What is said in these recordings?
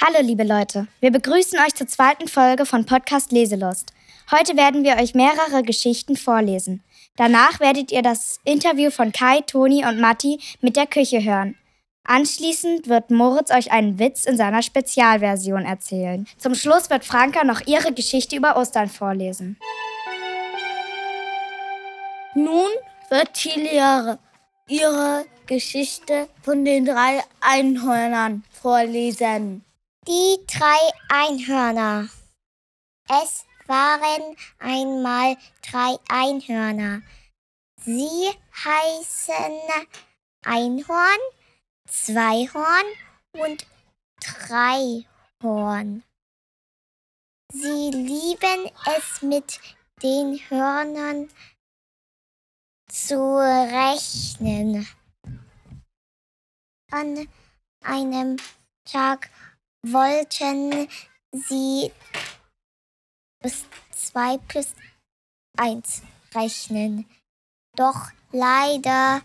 Hallo liebe Leute, wir begrüßen euch zur zweiten Folge von Podcast Leselust. Heute werden wir euch mehrere Geschichten vorlesen. Danach werdet ihr das Interview von Kai, Toni und Matti mit der Küche hören. Anschließend wird Moritz euch einen Witz in seiner Spezialversion erzählen. Zum Schluss wird Franka noch ihre Geschichte über Ostern vorlesen. Nun wird Tilia ihre Geschichte von den drei Einhörnern vorlesen. Die drei Einhörner. Es waren einmal drei Einhörner. Sie heißen Einhorn, Zweihorn und Dreihorn. Sie lieben es mit den Hörnern zu rechnen. An einem Tag wollten sie bis zwei plus eins rechnen. Doch leider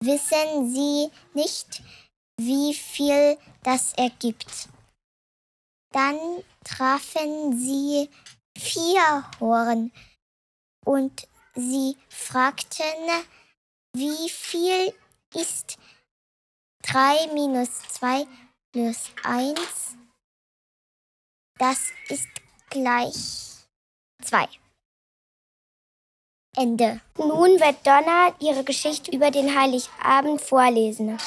wissen sie nicht, wie viel das ergibt. Dann trafen sie vier Horen und sie fragten, wie viel ist 3 minus 2 plus 1? Das ist gleich 2. Ende. Nun wird Donna ihre Geschichte über den Heiligabend vorlesen.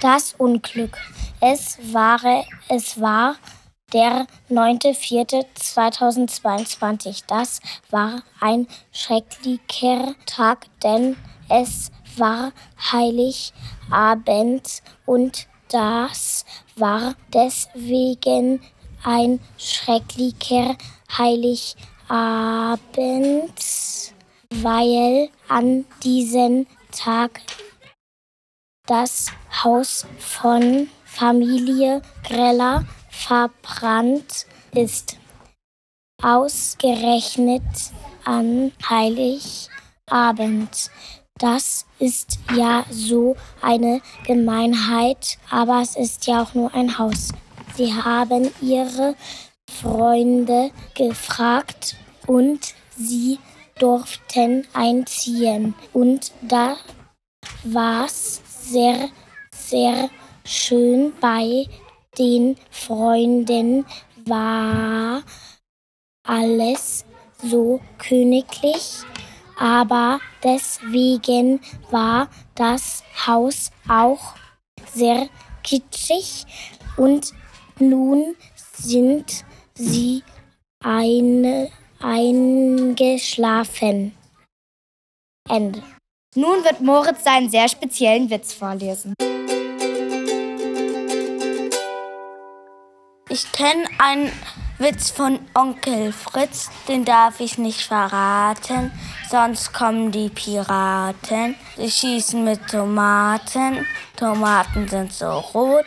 Das Unglück. Es war, es war der 9.4.2022. Das war ein schrecklicher Tag, denn es war Heiligabend und das war deswegen ein schrecklicher Heiligabend, weil an diesem Tag das Haus von Familie Greller verbrannt ist. Ausgerechnet an Heiligabend. Das ist ja so eine Gemeinheit, aber es ist ja auch nur ein Haus. Sie haben ihre Freunde gefragt und sie durften einziehen. Und da war es sehr, sehr schön bei den Freunden war alles so königlich, aber deswegen war das Haus auch sehr kitschig und nun sind sie eine, eingeschlafen. Ende. Nun wird Moritz seinen sehr speziellen Witz vorlesen. Ich kenne einen Witz von Onkel Fritz, den darf ich nicht verraten, sonst kommen die Piraten. Sie schießen mit Tomaten, Tomaten sind so rot,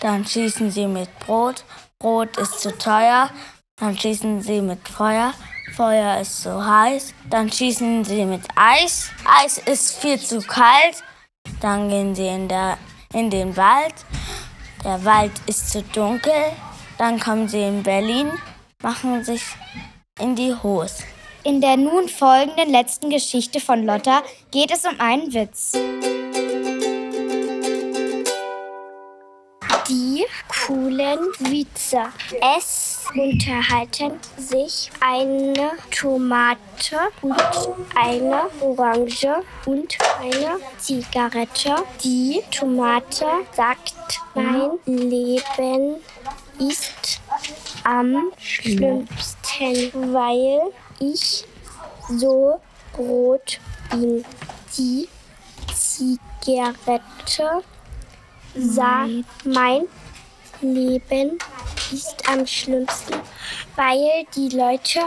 dann schießen sie mit Brot, Brot ist zu teuer, dann schießen sie mit Feuer, Feuer ist so heiß, dann schießen sie mit Eis, Eis ist viel zu kalt, dann gehen sie in, der, in den Wald, der Wald ist zu dunkel, dann kommen sie in Berlin, machen sich in die Hose. In der nun folgenden letzten Geschichte von Lotta geht es um einen Witz. Die coolen Witze. Es unterhalten sich eine Tomate und eine Orange und eine Zigarette. Die Tomate sagt, mein Leben ist am schlimmsten, weil ich so rot bin. Die Zigarette sagt, mein Leben ist am schlimmsten, weil die Leute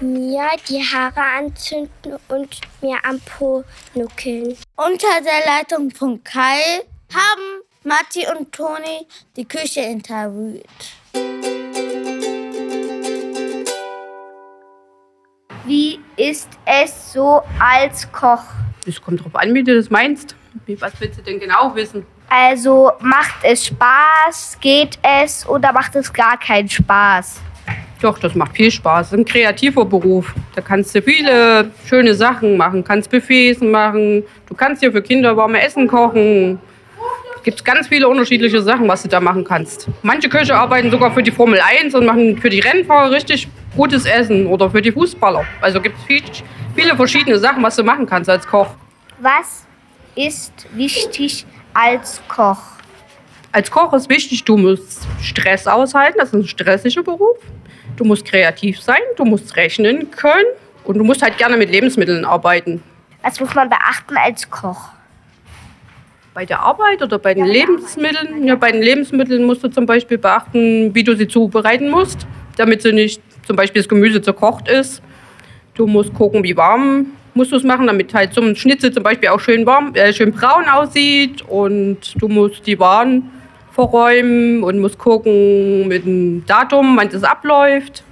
mir die Haare anzünden und mir am Po nuckeln. Unter der Leitung von Kai haben Matti und Toni die Küche interviewt. Wie ist es so als Koch? Es kommt drauf an, wie du das meinst. Was willst du denn genau wissen? Also macht es Spaß, geht es oder macht es gar keinen Spaß? Doch, das macht viel Spaß. Das ist ein kreativer Beruf. Da kannst du viele schöne Sachen machen. Kannst Buffets machen. Du kannst dir für Kinder warme Essen kochen. Es gibt ganz viele unterschiedliche Sachen, was du da machen kannst. Manche Köche arbeiten sogar für die Formel 1 und machen für die Rennfahrer richtig gutes Essen oder für die Fußballer. Also gibt es viel, viele verschiedene Sachen, was du machen kannst als Koch. Was ist wichtig als Koch? Als Koch ist wichtig, du musst Stress aushalten. Das ist ein stressiger Beruf. Du musst kreativ sein, du musst rechnen können und du musst halt gerne mit Lebensmitteln arbeiten. Was muss man beachten als Koch? Bei der Arbeit oder bei den Lebensmitteln? Ja, bei den Lebensmitteln musst du zum Beispiel beachten, wie du sie zubereiten musst, damit sie nicht zum Beispiel das Gemüse zerkocht ist. Du musst gucken, wie warm musst du es machen, damit halt so ein Schnitzel zum Beispiel auch schön warm, äh, schön braun aussieht. Und du musst die Waren verräumen und musst gucken mit dem Datum, wann das abläuft.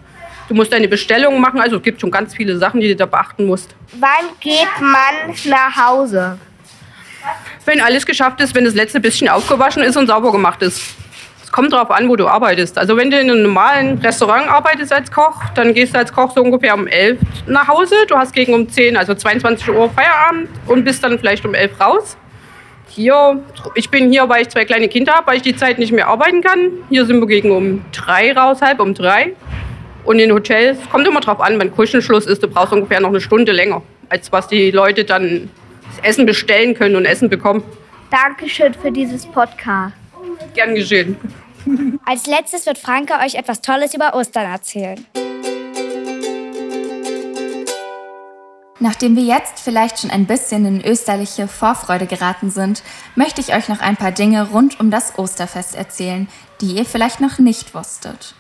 Du musst deine Bestellung machen. Also es gibt schon ganz viele Sachen, die du da beachten musst. Wann geht man nach Hause? Wenn alles geschafft ist, wenn das letzte bisschen aufgewaschen ist und sauber gemacht ist. Es kommt darauf an, wo du arbeitest. Also wenn du in einem normalen Restaurant arbeitest als Koch, dann gehst du als Koch so ungefähr um 11 nach Hause. Du hast gegen um 10, also 22 Uhr Feierabend und bist dann vielleicht um 11 raus. Hier, ich bin hier, weil ich zwei kleine Kinder habe, weil ich die Zeit nicht mehr arbeiten kann. Hier sind wir gegen um drei raus, halb um drei. Und in Hotels, kommt immer drauf an, wenn Küchenschluss ist, du brauchst ungefähr noch eine Stunde länger, als was die Leute dann Essen bestellen können und Essen bekommen. Dankeschön für dieses Podcast. Gern geschehen. Als letztes wird Franke euch etwas Tolles über Ostern erzählen. Nachdem wir jetzt vielleicht schon ein bisschen in österliche Vorfreude geraten sind, möchte ich euch noch ein paar Dinge rund um das Osterfest erzählen, die ihr vielleicht noch nicht wusstet.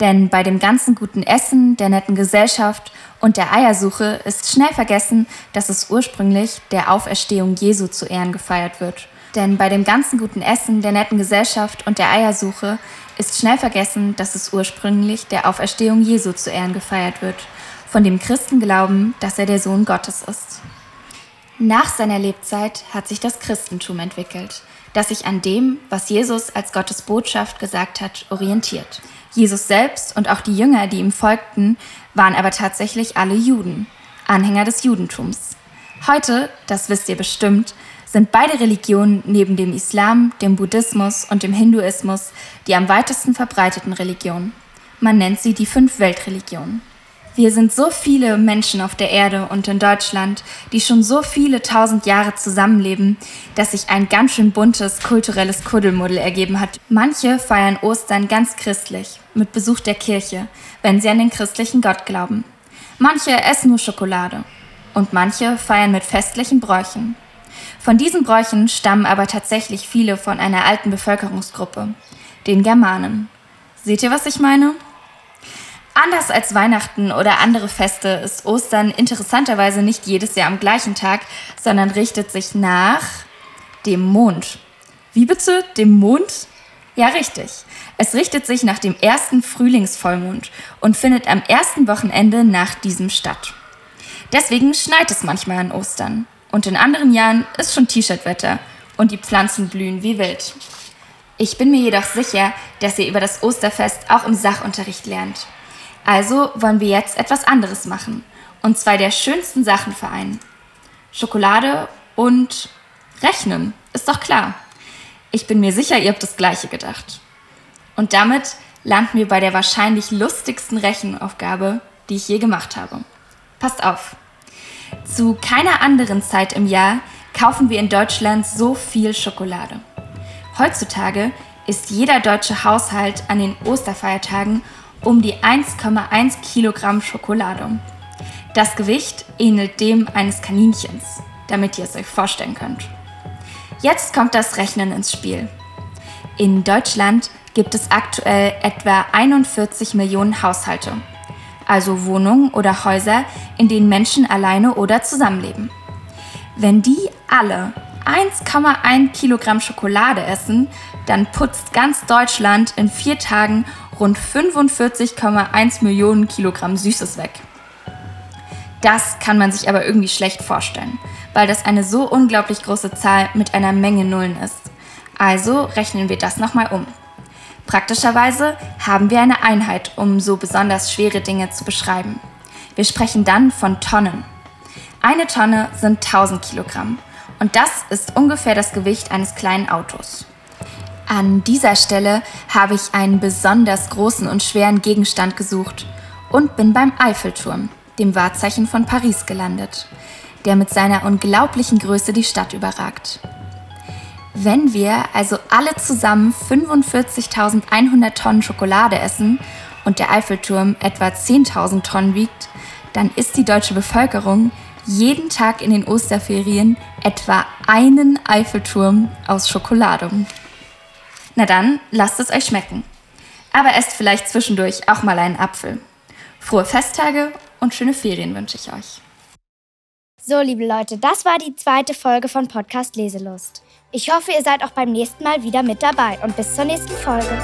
Denn bei dem ganzen guten Essen, der netten Gesellschaft und der Eiersuche ist schnell vergessen, dass es ursprünglich der Auferstehung Jesu zu Ehren gefeiert wird. Denn bei dem ganzen guten Essen, der netten Gesellschaft und der Eiersuche ist schnell vergessen, dass es ursprünglich der Auferstehung Jesu zu Ehren gefeiert wird von dem Christen glauben, dass er der Sohn Gottes ist. Nach seiner Lebzeit hat sich das Christentum entwickelt, das sich an dem, was Jesus als Gottes Botschaft gesagt hat, orientiert. Jesus selbst und auch die Jünger, die ihm folgten, waren aber tatsächlich alle Juden, Anhänger des Judentums. Heute, das wisst ihr bestimmt, sind beide Religionen neben dem Islam, dem Buddhismus und dem Hinduismus die am weitesten verbreiteten Religionen. Man nennt sie die fünf Weltreligionen. Wir sind so viele Menschen auf der Erde und in Deutschland, die schon so viele tausend Jahre zusammenleben, dass sich ein ganz schön buntes kulturelles Kuddelmuddel ergeben hat. Manche feiern Ostern ganz christlich, mit Besuch der Kirche, wenn sie an den christlichen Gott glauben. Manche essen nur Schokolade und manche feiern mit festlichen Bräuchen. Von diesen Bräuchen stammen aber tatsächlich viele von einer alten Bevölkerungsgruppe, den Germanen. Seht ihr, was ich meine? Anders als Weihnachten oder andere Feste ist Ostern interessanterweise nicht jedes Jahr am gleichen Tag, sondern richtet sich nach dem Mond. Wie bitte? Dem Mond? Ja, richtig. Es richtet sich nach dem ersten Frühlingsvollmond und findet am ersten Wochenende nach diesem statt. Deswegen schneit es manchmal an Ostern. Und in anderen Jahren ist schon T-Shirt-Wetter und die Pflanzen blühen wie wild. Ich bin mir jedoch sicher, dass ihr über das Osterfest auch im Sachunterricht lernt. Also wollen wir jetzt etwas anderes machen. Und zwei der schönsten Sachen vereinen. Schokolade und Rechnen. Ist doch klar. Ich bin mir sicher, ihr habt das gleiche gedacht. Und damit landen wir bei der wahrscheinlich lustigsten Rechenaufgabe, die ich je gemacht habe. Passt auf. Zu keiner anderen Zeit im Jahr kaufen wir in Deutschland so viel Schokolade. Heutzutage ist jeder deutsche Haushalt an den Osterfeiertagen um die 1,1 Kilogramm Schokolade. Das Gewicht ähnelt dem eines Kaninchens, damit ihr es euch vorstellen könnt. Jetzt kommt das Rechnen ins Spiel. In Deutschland gibt es aktuell etwa 41 Millionen Haushalte, also Wohnungen oder Häuser, in denen Menschen alleine oder zusammenleben. Wenn die alle 1,1 Kilogramm Schokolade essen, dann putzt ganz Deutschland in vier Tagen rund 45,1 Millionen Kilogramm Süßes weg. Das kann man sich aber irgendwie schlecht vorstellen, weil das eine so unglaublich große Zahl mit einer Menge Nullen ist. Also rechnen wir das nochmal um. Praktischerweise haben wir eine Einheit, um so besonders schwere Dinge zu beschreiben. Wir sprechen dann von Tonnen. Eine Tonne sind 1000 Kilogramm und das ist ungefähr das Gewicht eines kleinen Autos. An dieser Stelle habe ich einen besonders großen und schweren Gegenstand gesucht und bin beim Eiffelturm, dem Wahrzeichen von Paris, gelandet, der mit seiner unglaublichen Größe die Stadt überragt. Wenn wir also alle zusammen 45.100 Tonnen Schokolade essen und der Eiffelturm etwa 10.000 Tonnen wiegt, dann ist die deutsche Bevölkerung jeden Tag in den Osterferien etwa einen Eiffelturm aus Schokolade. Na dann, lasst es euch schmecken. Aber esst vielleicht zwischendurch auch mal einen Apfel. Frohe Festtage und schöne Ferien wünsche ich euch. So, liebe Leute, das war die zweite Folge von Podcast Leselust. Ich hoffe, ihr seid auch beim nächsten Mal wieder mit dabei und bis zur nächsten Folge.